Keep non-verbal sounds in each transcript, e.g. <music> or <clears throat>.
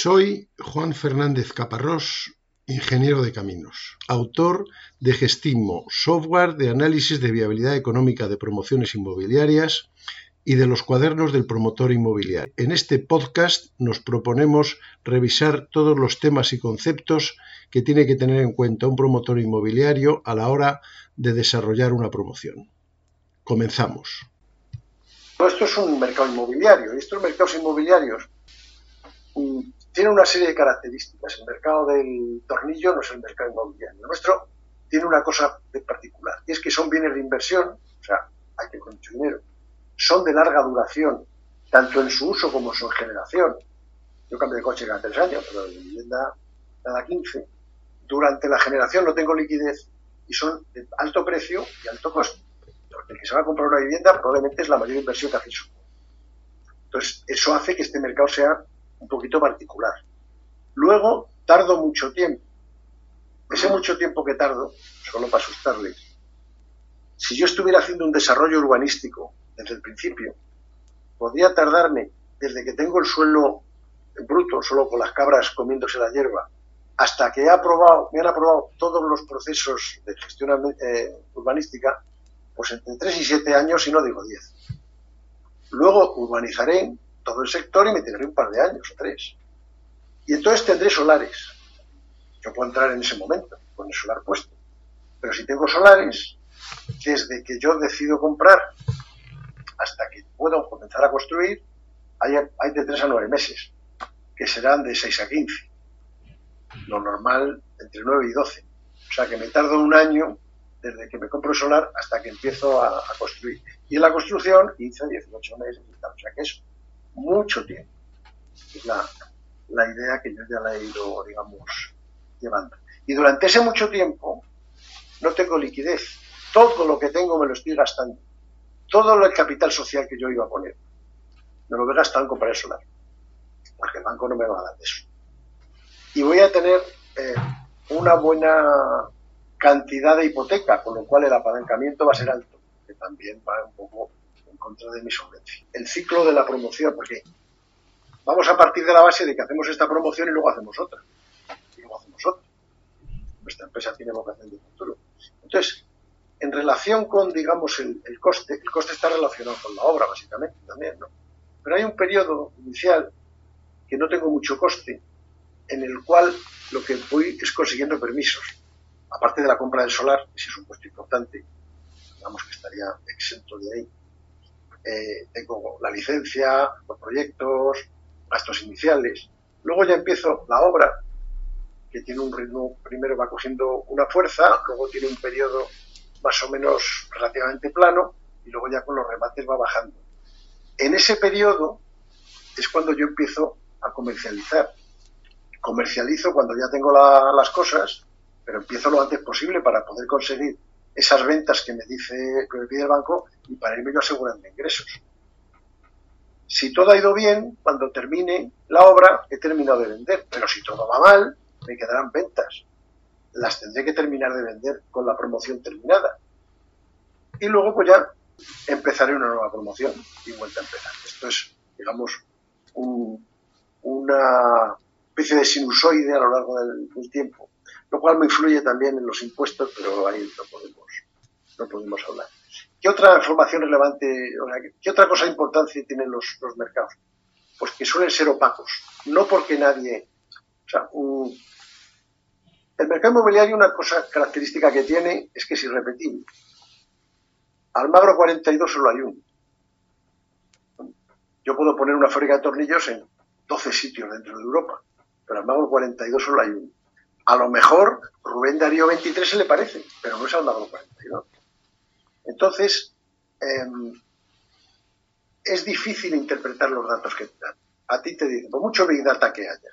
Soy Juan Fernández Caparrós, ingeniero de caminos, autor de Gestimo, software de análisis de viabilidad económica de promociones inmobiliarias y de los cuadernos del promotor inmobiliario. En este podcast nos proponemos revisar todos los temas y conceptos que tiene que tener en cuenta un promotor inmobiliario a la hora de desarrollar una promoción. Comenzamos. Esto es un mercado inmobiliario y estos mercados inmobiliarios mm, tiene una serie de características. El mercado del tornillo no es el mercado inmobiliario. El nuestro tiene una cosa de particular, y es que son bienes de inversión, o sea, hay que mucho dinero, son de larga duración, tanto en su uso como en su generación. Yo cambio de coche cada tres años, pero de vivienda cada quince. Durante la generación no tengo liquidez y son de alto precio y alto costo. El que se va a comprar una vivienda probablemente es la mayor inversión que hace su. Entonces, eso hace que este mercado sea un poquito particular. Luego, tardo mucho tiempo. Ese mucho tiempo que tardo, solo para asustarles, si yo estuviera haciendo un desarrollo urbanístico desde el principio, podría tardarme desde que tengo el suelo bruto, solo con las cabras comiéndose la hierba, hasta que he aprobado, me han aprobado todos los procesos de gestión eh, urbanística, pues entre 3 y 7 años, y no digo 10. Luego urbanizaré todo el sector y me tiraré un par de años, tres. Y entonces tendré solares. Yo puedo entrar en ese momento con el solar puesto. Pero si tengo solares, desde que yo decido comprar hasta que puedo comenzar a construir, hay, hay de 3 a 9 meses, que serán de 6 a 15. Lo normal entre 9 y 12. O sea que me tardo un año desde que me compro el solar hasta que empiezo a, construir. Y en la construcción, 15, 18 meses. O sea que eso mucho tiempo. Es la, idea que yo ya la he ido, digamos, llevando. Y durante ese mucho tiempo no tengo liquidez. Todo lo que tengo me lo estoy gastando. Todo el capital social que yo iba a poner me lo voy a gastar en comprar el solar. Porque el banco no me va a dar eso. Y voy a tener eh, una buena cantidad de hipoteca, con lo cual el apalancamiento va a ser alto, que también va un poco de mi solvencia. El ciclo de la promoción, porque vamos a partir de la base de que hacemos esta promoción y luego hacemos otra. Y luego hacemos otra. Nuestra empresa tiene vocación de futuro. Entonces, en relación con, digamos, el, coste, el coste está relacionado con la obra, básicamente, también, ¿no? Pero hay un periodo inicial que no tengo mucho coste, en el cual lo que voy es consiguiendo permisos. Aparte de la compra del solar, ese es un puesto importante, digamos que estaría exento de ahí eh, tengo la licencia, los proyectos, gastos iniciales. Luego ya empiezo la obra, que tiene un ritmo, primero va cogiendo una fuerza, luego tiene un periodo más o menos relativamente plano y luego ya con los remates va bajando. En ese periodo es cuando yo empiezo a comercializar. Comercializo cuando ya tengo las cosas, pero empiezo lo antes posible para poder conseguir esas ventas que me dice que me pide el banco y para irme yo asegurando ingresos. Si todo ha ido bien, cuando termine la obra he terminado de vender, pero si todo va mal, me quedarán ventas. Las tendré que terminar de vender con la promoción terminada. Y luego pues ya empezaré una nueva promoción y vuelta a empezar. Esto es, digamos, una especie de sinusoide a lo largo del, del tiempo lo cual me influye también en los impuestos, pero ahí no podemos, no podemos hablar. ¿Qué otra información relevante, o sea, qué otra cosa importante tienen los, los mercados? Pues que suelen ser opacos, no porque nadie, o sea, el mercado inmobiliario una cosa característica que tiene es que es irrepetible. Almagro 42 solo hay uno. Yo puedo poner una fábrica de tornillos en 12 sitios dentro de Europa, pero Almagro 42 solo hay uno. A lo mejor Rubén Darío 23 se le parece, pero no es Almagro 42. Entonces, em, es difícil interpretar los datos que te dan. A ti te dicen, por mucho Big Data que haya,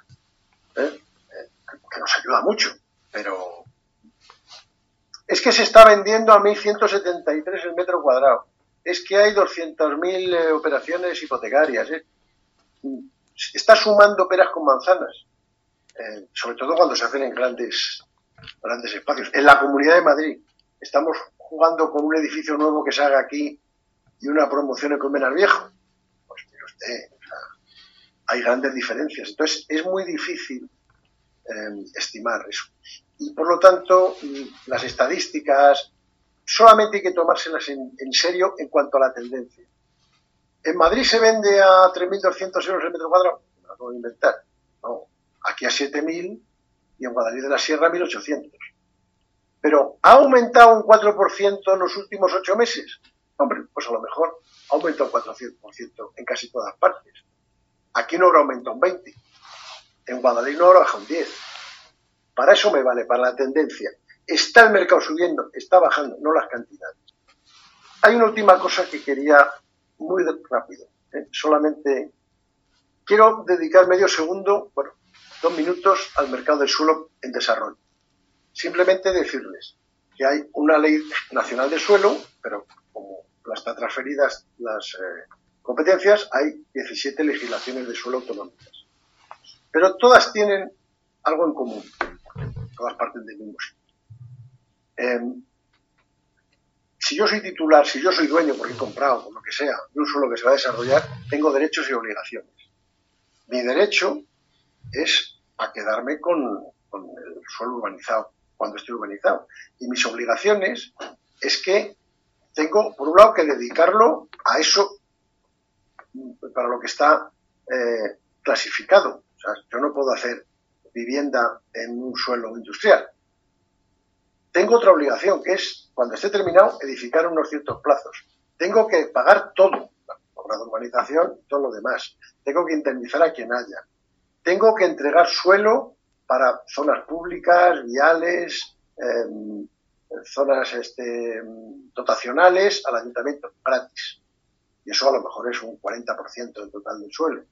¿eh? Eh, que nos ayuda mucho, pero es que se está vendiendo a 1.173 el metro cuadrado. Es que hay 200.000 eh, operaciones hipotecarias. Está sumando peras con manzanas. Eh, sobre todo cuando se hacen en grandes, grandes espacios. En la Comunidad de Madrid estamos jugando con un edificio nuevo que se haga aquí y una promoción en Colmenar Viejo. Pues mire usted, hay grandes diferencias. Entonces, es muy difícil em, estimar eso. Y por lo tanto, mm, las estadísticas solamente hay que tomárselas en, en serio en cuanto a la tendencia. ¿En Madrid se vende a 3.200 euros el metro cuadrado? No lo inventar. Aquí a 7.000 y en Guadalajara de la Sierra a 1.800. Pero ¿ha aumentado un 4% en los últimos ocho meses? Hombre, pues a lo mejor ha aumentado un 400% en casi todas partes. Aquí no habrá aumentado un 20%. En Guadalajara no habrá bajado un 10%. Para eso me vale, para la tendencia. Está el mercado subiendo, está bajando, no las cantidades. Hay una última cosa que quería muy rápido. ¿eh? Solamente quiero dedicar medio segundo, bueno, dos minutos al mercado del suelo en desarrollo. Simplemente decirles que hay una ley nacional de suelo, pero como las están transferidas las eh, competencias, hay 17 legislaciones de suelo autonómicas. Pero todas tienen algo en común, todas parten del mismo sitio. Em, si yo soy titular, si yo soy dueño porque he comprado, o lo que sea, de un suelo que se va a desarrollar, tengo derechos y obligaciones. Mi derecho es a quedarme con, el suelo urbanizado, cuando esté urbanizado. Y mis obligaciones es que tengo, por un lado, que dedicarlo a eso para lo que está eh, clasificado. O sea, yo no puedo hacer vivienda en un suelo industrial. Tengo otra obligación, que es, cuando esté terminado, edificar unos ciertos plazos. Tengo que pagar todo, la urbanización y todo lo demás. Tengo que indemnizar a quien haya. Tengo que entregar suelo para zonas públicas, viales, em, zonas este, dotacionales al ayuntamiento, gratis. Y eso a lo mejor es un 40% del total del suelo.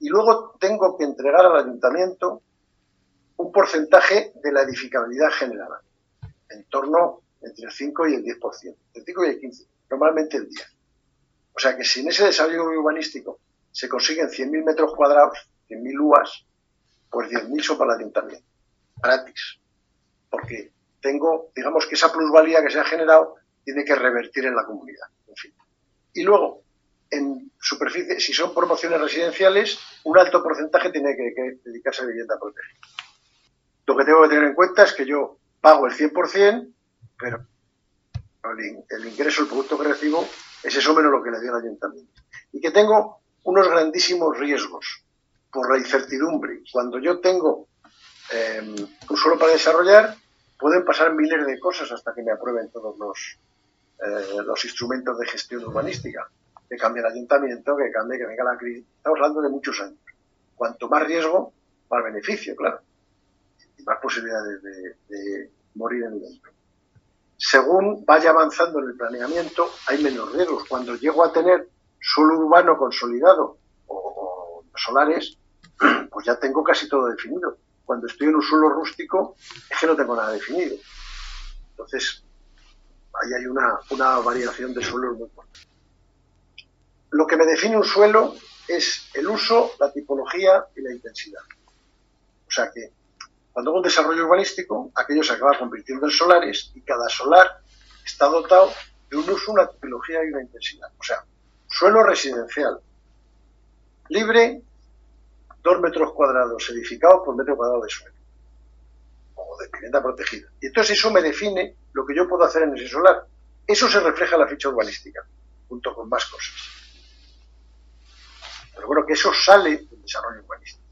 Y luego tengo que entregar al ayuntamiento un porcentaje de la edificabilidad generada en torno entre el 5 y el 10%, el 5 y el 15, normalmente el 10. O sea que si en ese desarrollo urbanístico se consiguen 100.000 metros cuadrados, 100.000 UAS, pues 10.000 son para el ayuntamiento, gratis. Porque tengo, digamos que esa plusvalía que se ha generado tiene que revertir en la comunidad. En fin. Y luego, en superficie, si son promociones residenciales, un alto porcentaje tiene que, dedicarse a vivienda protegida. Lo que tengo que tener en cuenta es que yo pago el 100%, pero el, ingreso, el producto que recibo, es eso menos lo que le dio el ayuntamiento. Y que tengo unos grandísimos riesgos por la incertidumbre. Cuando yo tengo eh, un suelo para desarrollar, pueden pasar miles de cosas hasta que me aprueben todos los, eh, los instrumentos de gestión urbanística. Que cambie el ayuntamiento, que cambie, que venga la crisis. Estamos hablando de muchos años. Cuanto más riesgo, más beneficio, claro más posibilidades de, morir en el dentro. Según vaya avanzando en el planeamiento, hay menos riesgos. Cuando llego a tener suelo urbano consolidado o, solares, pues ya tengo casi todo definido. Cuando estoy en un suelo rústico, es que no tengo nada definido. Entonces, ahí hay una, una variación de suelo muy importante. Lo que me define un suelo es el uso, la tipología y la intensidad. O sea que cuando hago un desarrollo urbanístico, aquello se acaba convirtiendo en solares y cada solar está dotado de un uso, una tipología y una intensidad. O sea, suelo residencial libre, dos metros cuadrados edificados por metro cuadrado de suelo o de vivienda protegida. Y entonces eso me define lo que yo puedo hacer en ese solar. Eso se refleja en la ficha urbanística, junto con más cosas. Pero bueno, que eso sale del desarrollo urbanístico.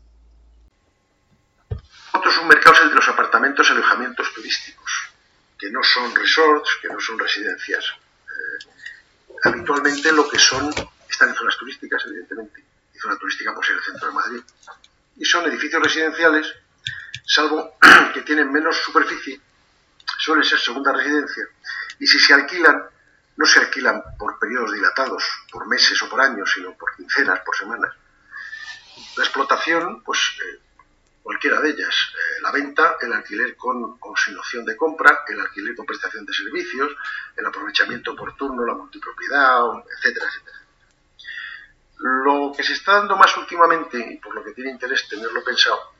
Otro es un mercado el de los apartamentos y alojamientos turísticos, que no son resorts, que no son residencias. Eh, habitualmente lo que son, están en zonas turísticas, evidentemente, zona turística por ser el centro de Madrid, y son edificios residenciales, salvo <clears throat> que tienen menos superficie, suelen ser segunda residencia, y si se alquilan, no se alquilan por periodos dilatados, por meses o por años, sino por quincenas, por semanas. La explotación, pues eh, cualquiera de ellas. Eh, la venta, el alquiler con o sin opción de compra, el alquiler con prestación de servicios, el aprovechamiento oportuno, la multipropiedad, etcétera, etcétera. Que se está dando más últimamente, y por lo que tiene interés tenerlo pensado,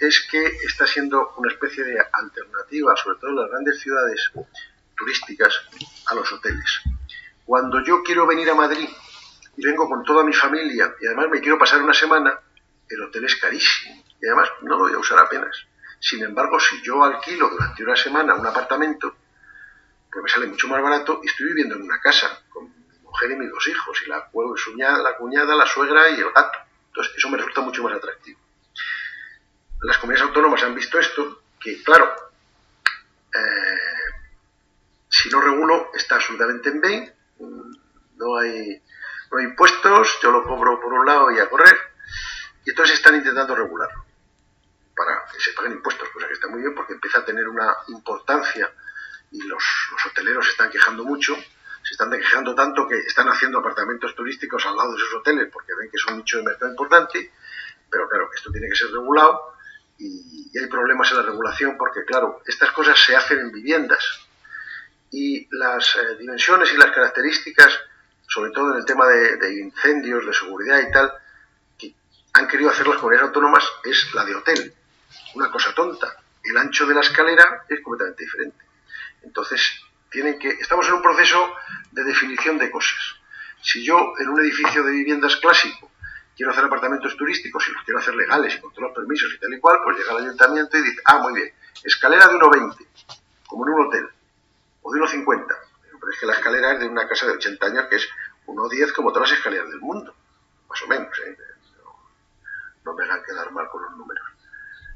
es que está siendo una especie de alternativa, sobre todo en las grandes ciudades turísticas, a los hoteles. Cuando yo quiero venir a Madrid y vengo con toda mi familia y además me quiero pasar una semana, el hotel es carísimo y además no lo voy a usar apenas. Sin embargo, si yo alquilo durante una semana un apartamento, pues me sale mucho más barato y estoy viviendo en una casa con mujer y mis dos hijos y la, la cuñada, la suegra y el gato. Entonces, eso me resulta mucho más atractivo. Las comunidades autónomas han visto esto, que claro, eh, si no regulo está absolutamente en vain, no hay, no hay impuestos, yo lo cobro por un lado y a correr, y entonces están intentando regularlo para que se paguen impuestos, cosa que está muy bien porque empieza a tener una importancia y los, los hoteleros se están quejando mucho, se están quejando tanto que están haciendo apartamentos turísticos al lado de sus hoteles porque ven que es un nicho de mercado importante, pero claro, esto tiene que ser regulado y, hay problemas en la regulación porque, claro, estas cosas se hacen en viviendas y las eh, dimensiones y las características, sobre todo en el tema de, de incendios, de seguridad y tal, que han querido hacer las comunidades autónomas es la de hotel. Una cosa tonta. El ancho de la escalera es completamente diferente. Entonces, tienen que, estamos en un proceso de definición de cosas. Si yo en un edificio de viviendas clásico quiero hacer apartamentos turísticos y los quiero hacer legales y con todos los permisos y tal y cual, pues llega el ayuntamiento y dice, ah, muy bien, escalera de 1,20, como en un hotel, o de 1,50. Pero es que la escalera es de una casa de 80 años que es 1,10 como todas las escaleras del mundo, más o menos. ¿eh? No, me hagan quedar mal con los números.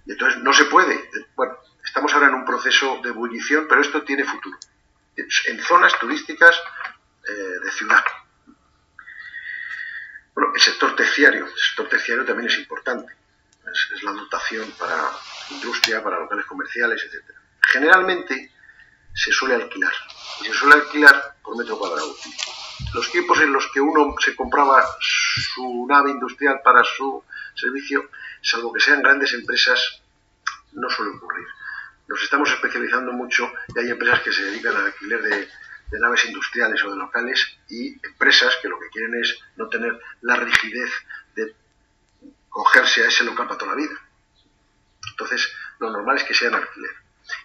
Y entonces no se puede. Bueno, estamos ahora en un proceso de ebullición, pero esto tiene futuro. En zonas turísticas eh, de ciudad. Bueno, el sector terciario. El sector terciario también es importante. Es, la dotación para industria, para locales comerciales, etc. Generalmente se suele alquilar. Y se suele alquilar por metro cuadrado. Los tiempos en los que uno se compraba su nave industrial para su servicio, salvo que sean grandes empresas, no suele ocurrir. Nos estamos especializando mucho y hay empresas que se dedican al alquiler de, de naves industriales o de locales y empresas que lo que quieren es no tener la rigidez de cogerse a ese local para toda la vida. Entonces, lo normal es que sean alquiler.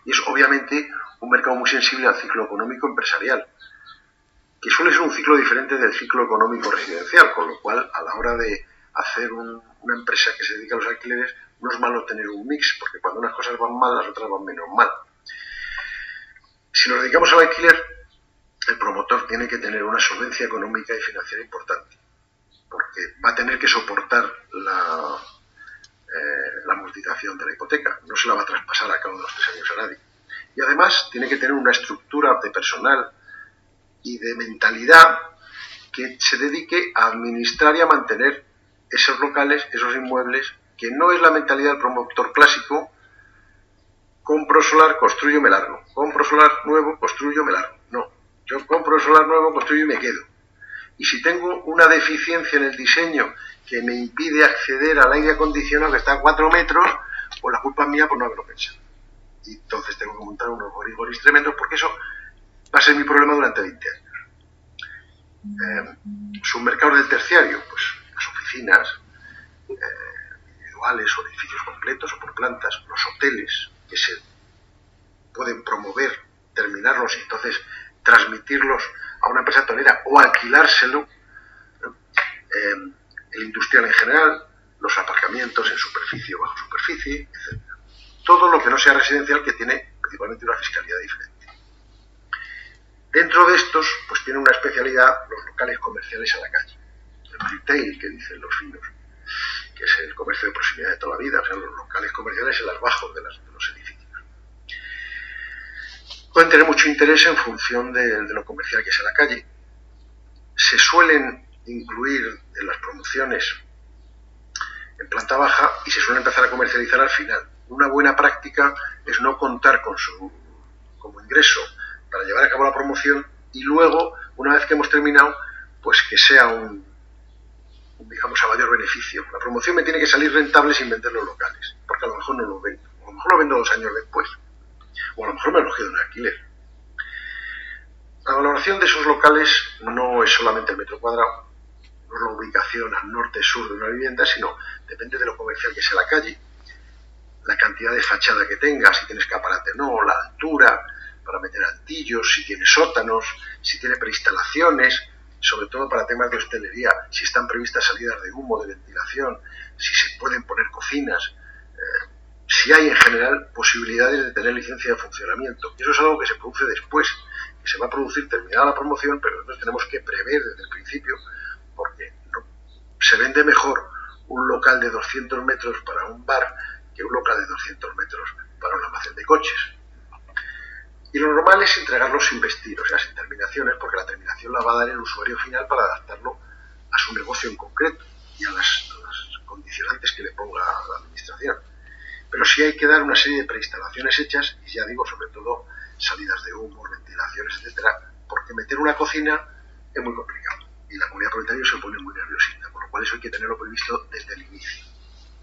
Y es obviamente un mercado muy sensible al ciclo económico empresarial, que suele ser un ciclo diferente del ciclo económico residencial, con lo cual a la hora de hacer una empresa que se dedica a los alquileres, no es malo tener un mix, porque cuando unas cosas van mal, las otras van menos mal. Si nos dedicamos al alquiler, el promotor tiene que tener una solvencia económica y financiera importante, porque va a tener que soportar la, eh, amortización de la hipoteca, no se la va a traspasar a cabo de los tres años a nadie. Y además tiene que tener una estructura de personal y de mentalidad que se dedique a administrar y a mantener esos locales, esos inmuebles, que no es la mentalidad del promotor clásico, compro solar, construyo, me largo, compro solar nuevo, construyo, me largo. No, yo compro solar nuevo, construyo y me quedo. Y si tengo una deficiencia en el diseño que me impide acceder al aire acondicionado que está a 4 metros, pues la culpa es mía por no haberlo pensado. Y entonces tengo que montar unos gorigoris tremendos porque eso va a ser mi problema durante 20 años. Eh, del terciario, pues las oficinas eh, o edificios completos o por plantas, los hoteles que se pueden promover, terminarlos y entonces transmitirlos a una empresa tonera o alquilárselo, eh, el industrial en general, los aparcamientos en superficie o bajo superficie, etc. Todo lo que no sea residencial que tiene principalmente una fiscalidad diferente. Dentro de estos, pues tiene una especialidad los locales comerciales a la calle, el retail que dicen los finos, que es el comercio de proximidad de toda la vida, o sea, los locales comerciales en las bajos de, los edificios pueden tener mucho interés en función de, lo comercial que es a la calle. Se suelen incluir en las promociones en planta baja y se suelen empezar a comercializar al final. Una buena práctica es no contar con su como ingreso para llevar a cabo la promoción y luego, una vez que hemos terminado, pues que sea un, digamos, a mayor beneficio. La promoción me tiene que salir rentable sin vender los locales, porque a lo mejor no lo vendo, a lo mejor lo vendo dos años después o a lo mejor me lo quedo en alquiler. La valoración de esos locales no es solamente el metro cuadrado, no es la ubicación al norte-sur de una vivienda, sino depende de lo comercial que sea la calle, la cantidad de fachada que tenga, si tiene escaparate o no, la altura para meter altillos, si tiene sótanos, si tiene preinstalaciones, sobre todo para temas de hostelería, si están previstas salidas de humo, de ventilación, si se pueden poner cocinas, eh, si hay en general posibilidades de tener licencia de funcionamiento. Eso es algo que se produce después, que se va a producir terminada la promoción, pero nosotros tenemos que prever desde el principio, porque se vende mejor un local de 200 metros para un bar que un local de 200 metros para un almacén de coches. Y lo normal es entregarlos sin vestir, o sea, sin terminaciones, porque la terminación la va a dar el usuario final para adaptarlo a su negocio en concreto y a las, condicionantes que le ponga la administración. Pero sí hay que dar una serie de preinstalaciones hechas, y ya digo, sobre todo salidas de humo, ventilaciones, etcétera, porque meter una cocina es muy complicado y la comunidad propietaria se pone muy nerviosita, por lo cual eso hay que tenerlo previsto desde el inicio.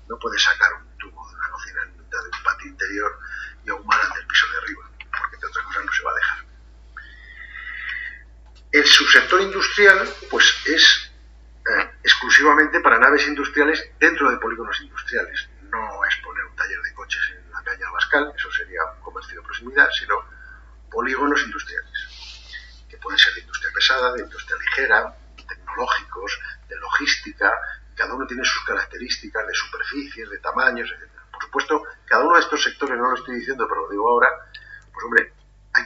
No puede sacar un tubo de una cocina en mitad de un patio interior y ahumar ante el piso de arriba, no se va a dejar. El subsector industrial, pues es eh, exclusivamente para naves industriales dentro de polígonos industriales. No es poner un taller de coches en la calle Abascal, eso sería un comercio de proximidad, sino polígonos industriales, que pueden ser de industria pesada, de industria ligera, tecnológicos, de logística, cada uno tiene sus características de superficies, de tamaños, etc. Por supuesto, cada uno de estos sectores, no lo estoy diciendo, pero lo digo ahora, pues hombre,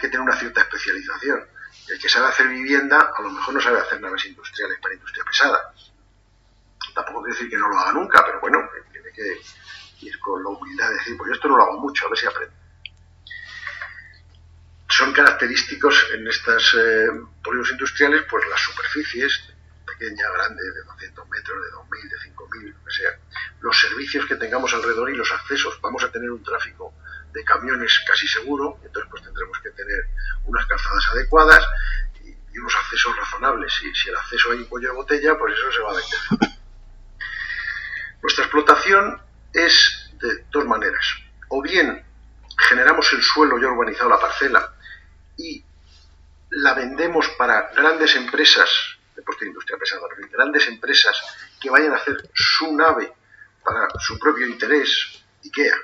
que tener una cierta especialización. El que sabe hacer vivienda, a lo mejor no sabe hacer naves industriales para industria pesada. Tampoco quiero decir que no lo haga nunca, pero bueno, tiene que ir con la humildad de decir, pues yo esto no lo hago mucho, a ver si aprendo. Son característicos en estos eh, industriales, pues las superficies, pequeña, grande, de 200 metros, de 2.000, de 5.000, o sea, los servicios que tengamos alrededor y los accesos. Vamos a tener un tráfico de camiones casi seguro, entonces pues tendremos que tener unas calzadas adecuadas y, unos accesos razonables. Y si el acceso hay un cuello de botella, pues eso se va a vender. <laughs> Nuestra explotación es de dos maneras. O bien generamos el suelo ya urbanizado, la parcela, y la vendemos para grandes empresas de industria pesada, grandes empresas que vayan a hacer su nave para su propio interés, IKEA,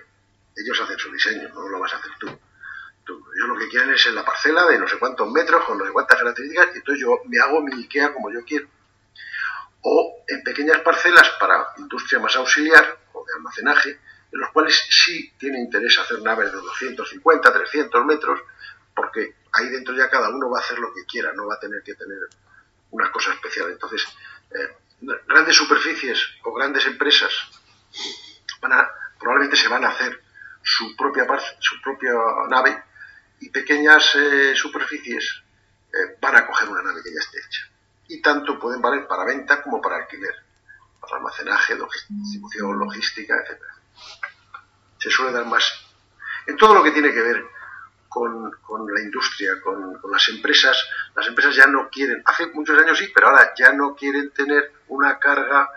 ellos hacen su diseño, no lo vas a hacer tú. ellos lo que quieren es en la parcela de no sé cuántos metros, con no sé cuántas características, y entonces yo me hago mi IKEA como yo quiero. O en pequeñas parcelas para industria más auxiliar o de almacenaje, en los cuales sí tiene interés hacer naves de 250, 300 metros, porque ahí dentro ya cada uno va a hacer lo que quiera, no va a tener que tener una cosa especial. Entonces, eh, grandes superficies o grandes empresas van a, probablemente se van a hacer su propia, su propia nave y pequeñas eh, superficies eh, van a coger una nave que ya esté hecha. Y tanto pueden valer para venta como para alquiler, para almacenaje, distribución, logística, etc. Se suele dar más. En todo lo que tiene que ver con, la industria, con, las empresas. Las empresas ya no quieren, hace muchos años sí, pero ahora ya no quieren tener una carga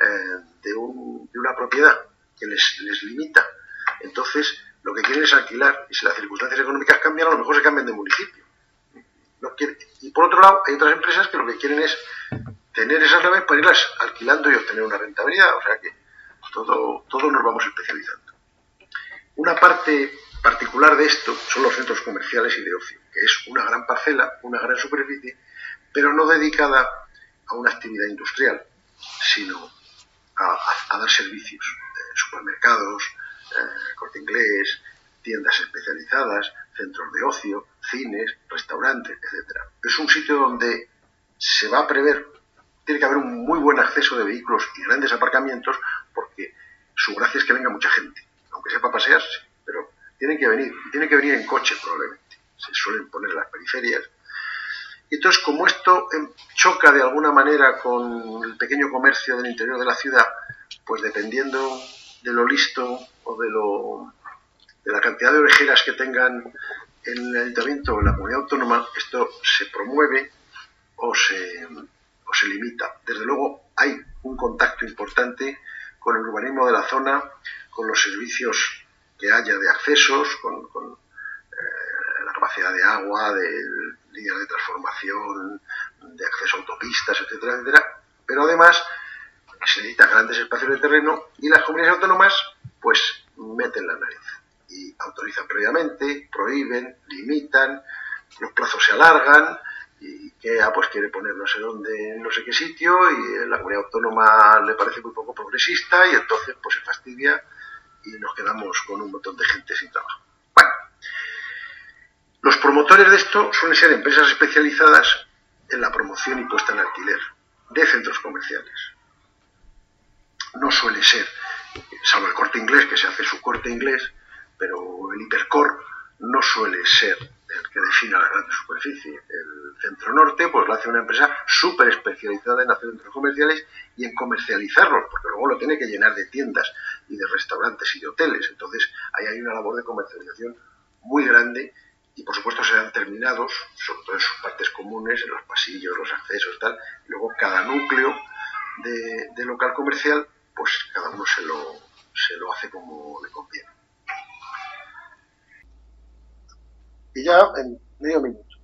eh, de, una propiedad que les, les limita. Entonces, lo que quieren es alquilar y si las circunstancias económicas cambian, a lo mejor se cambian de municipio. Y por otro lado, hay otras empresas que lo que quieren es tener esas naves para irlas alquilando y obtener una rentabilidad. O sea que todo, todo nos vamos especializando. Una parte particular de esto son los centros comerciales y de ocio, que es una gran parcela, una gran superficie, pero no dedicada a una actividad industrial, sino a, dar servicios, eh, supermercados, eh, corte inglés, tiendas especializadas, centros de ocio, cines, restaurantes, etc. Es un sitio donde se va a prever, tiene que haber un muy buen acceso de vehículos y grandes aparcamientos, porque su gracia es que venga mucha gente, aunque sepa pasearse, pero tienen que venir, tienen que venir en coche probablemente. Se suelen poner las periferias. Entonces, como esto em, choca de alguna manera con el pequeño comercio del interior de la ciudad, pues dependiendo de lo listo o de, lo, de la cantidad de orejeras que tengan en el ayuntamiento o en la comunidad autónoma, esto se promueve o se, o se limita. Desde luego, hay un contacto importante con el urbanismo de la zona, con los servicios que haya de accesos, con, eh, la capacidad de agua, de líneas de transformación, de acceso a autopistas, etcétera, etcétera. Pero además se necesitan grandes espacios de terreno y las comunidades autónomas pues meten la nariz y autorizan previamente, prohíben, limitan, los plazos se alargan y, que ah, pues quiere poner no sé dónde, en no sé qué sitio, y la comunidad autónoma le parece muy poco progresista, y entonces pues se fastidia y nos quedamos con un montón de gente sin trabajo. Bueno, los promotores de esto suelen ser empresas especializadas en la promoción y puesta en alquiler de centros comerciales. No suele ser, salvo el corte inglés, que se hace su corte inglés, pero el hipercore no suele ser el que defina la gran superficie. El centro norte, pues lo hace una empresa súper especializada en hacer centros comerciales y en comercializarlos, porque luego lo tiene que llenar de tiendas y de restaurantes y de hoteles. Entonces, ahí hay una labor de comercialización muy grande y por supuesto serán terminados, sobre todo en sus partes comunes, en los pasillos, los accesos, tal. Luego cada núcleo de, local comercial, pues cada uno se lo, se lo hace como le conviene. Y ya en medio minuto.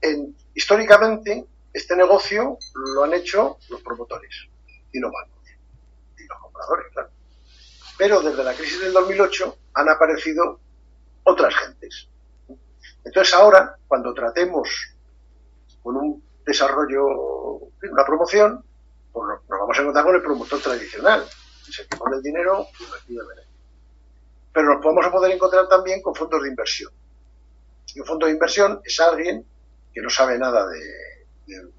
En, históricamente, este negocio lo han hecho los promotores y los bancos y los compradores, claro. Pero desde la crisis del 2008 han aparecido otras gentes, entonces ahora, cuando tratemos con un desarrollo, una promoción, pues nos vamos a encontrar con el promotor tradicional, es el que pone el dinero y recibe el Pero nos podemos poder encontrar también con fondos de inversión. Y un fondo de inversión es alguien que no sabe nada de,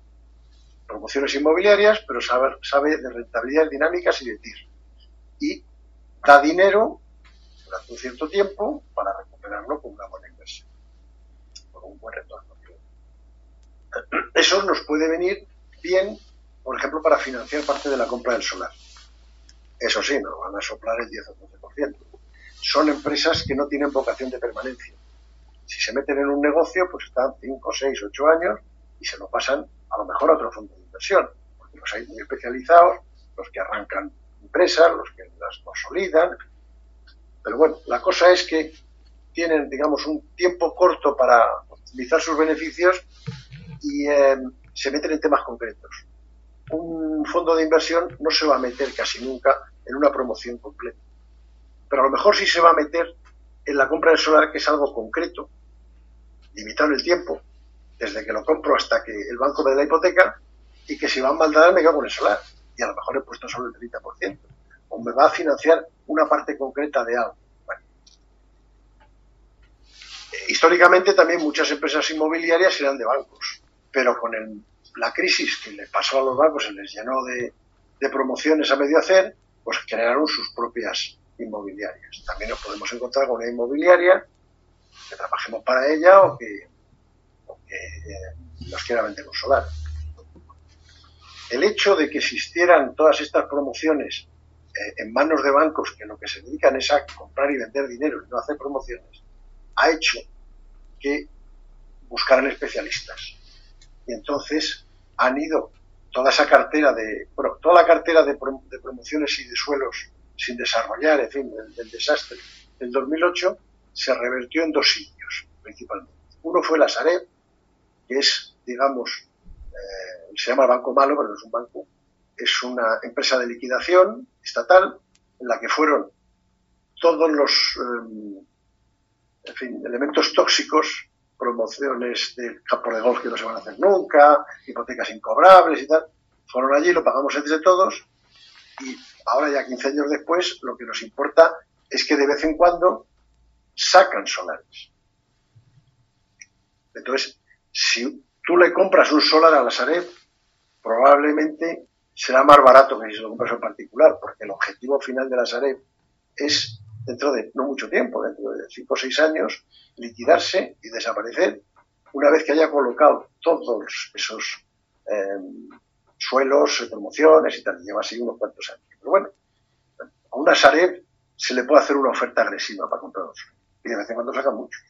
promociones inmobiliarias, pero sabe, de rentabilidades dinámicas y de TIR. Y da dinero durante un cierto tiempo para recuperarlo con una buena inversión un buen retorno. Eso nos puede venir bien, por ejemplo, para financiar parte de la compra del solar. Eso sí, nos van a soplar el 10 o 12%. Son empresas que no tienen vocación de permanencia. Si se meten en un negocio, pues están 5, 6, 8 años y se lo pasan a lo mejor a otro fondo de inversión. Porque los hay muy especializados, los que arrancan empresas, los que las consolidan. Pero bueno, la cosa es que tienen, digamos, un tiempo corto para optimizar sus beneficios y em, se meten en temas concretos. Un fondo de inversión no se va a meter casi nunca en una promoción completa, pero a lo mejor sí se va a meter en la compra del solar, que es algo concreto, limitado en el tiempo, desde que lo compro hasta que el banco me da la hipoteca, y que si va a maldad me quedo con el solar, y a lo mejor he puesto solo el 30%, o me va a financiar una parte concreta de algo. Históricamente también muchas empresas inmobiliarias eran de bancos, pero con la crisis que le pasó a los bancos, se les llenó de, promociones a medio hacer, pues crearon sus propias inmobiliarias. También nos podemos encontrar con una inmobiliaria que trabajemos para ella o que, eh, nos quiera vender un solar. El hecho de que existieran todas estas promociones eh, en manos de bancos que lo que se dedican es a comprar y vender dinero y no hacer promociones, ha hecho que buscaran especialistas. Y entonces han ido toda esa cartera de, bueno, toda la cartera de, promociones y de suelos sin desarrollar, en fin, del, desastre del 2008, se revertió en dos sitios, principalmente. Uno fue la Sareb, que es, digamos, eh, se llama Banco Malo, pero no es un banco, es una empresa de liquidación estatal en la que fueron todos los eh, en fin, elementos tóxicos, promociones de campos de golf que no se van a hacer nunca, hipotecas incobrables y tal. Fueron allí, lo pagamos entre todos y ahora ya 15 años después lo que nos importa es que de vez en cuando sacan solares. Entonces, si tú le compras un solar a la Sareb, probablemente será más barato que si lo compras en particular, porque el objetivo final de la Sareb es dentro de no mucho tiempo, dentro de cinco o seis años, liquidarse y desaparecer una vez que haya colocado todos esos em, suelos, promociones y tal. Lleva así unos cuantos años. Pero bueno, a una Sareb se le puede hacer una oferta agresiva para comprarlos. Y de vez en cuando saca muchos.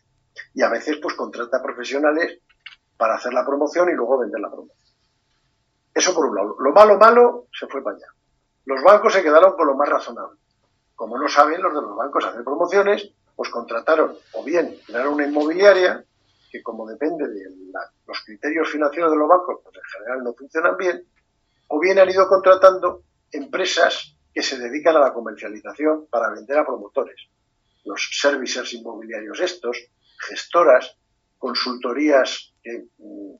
Y a veces pues contrata profesionales para hacer la promoción y luego vender la promoción. Eso por un lado. Lo malo, malo, se fue para allá. Los bancos se quedaron con lo más razonable como no saben los de los bancos hacer promociones, pues contrataron o bien crearon una inmobiliaria, que como depende de los criterios financieros de los bancos, pues en general no funcionan bien, o bien han ido contratando empresas que se dedican a la comercialización para vender a promotores. Los servicios inmobiliarios estos, gestoras, consultorías que mm,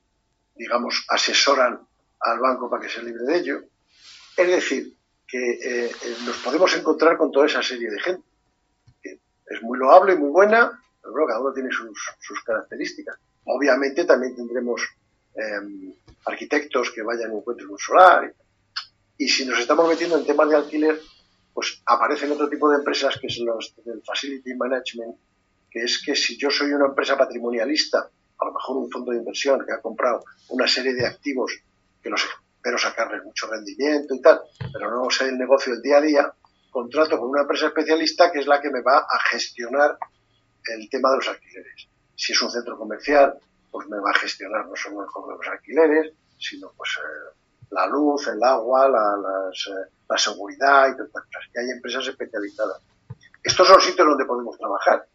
digamos, asesoran al banco para que se libre de ello. Es decir, que eh, eh, nos podemos encontrar con toda esa serie de gente. Que es muy loable y muy buena, pero bueno, cada uno tiene sus, características. Obviamente también tendremos em, arquitectos que vayan en encuentro en un solar. Y, si nos estamos metiendo en temas de alquiler, pues aparecen otro tipo de empresas que son los del facility management, que es que si yo soy una empresa patrimonialista, a lo mejor un fondo de inversión que ha comprado una serie de activos que los espero sacarles mucho rendimiento y tal, pero no sé el negocio del día a día, contrato con una empresa especialista que es la que me va a gestionar el tema de los alquileres. Si es un centro comercial, pues me va a gestionar no solo el cobro de los alquileres, sino pues eh, la luz, el agua, la, eh, seguridad y todas estas cosas. Y hay empresas especializadas. Estos son sitios donde podemos trabajar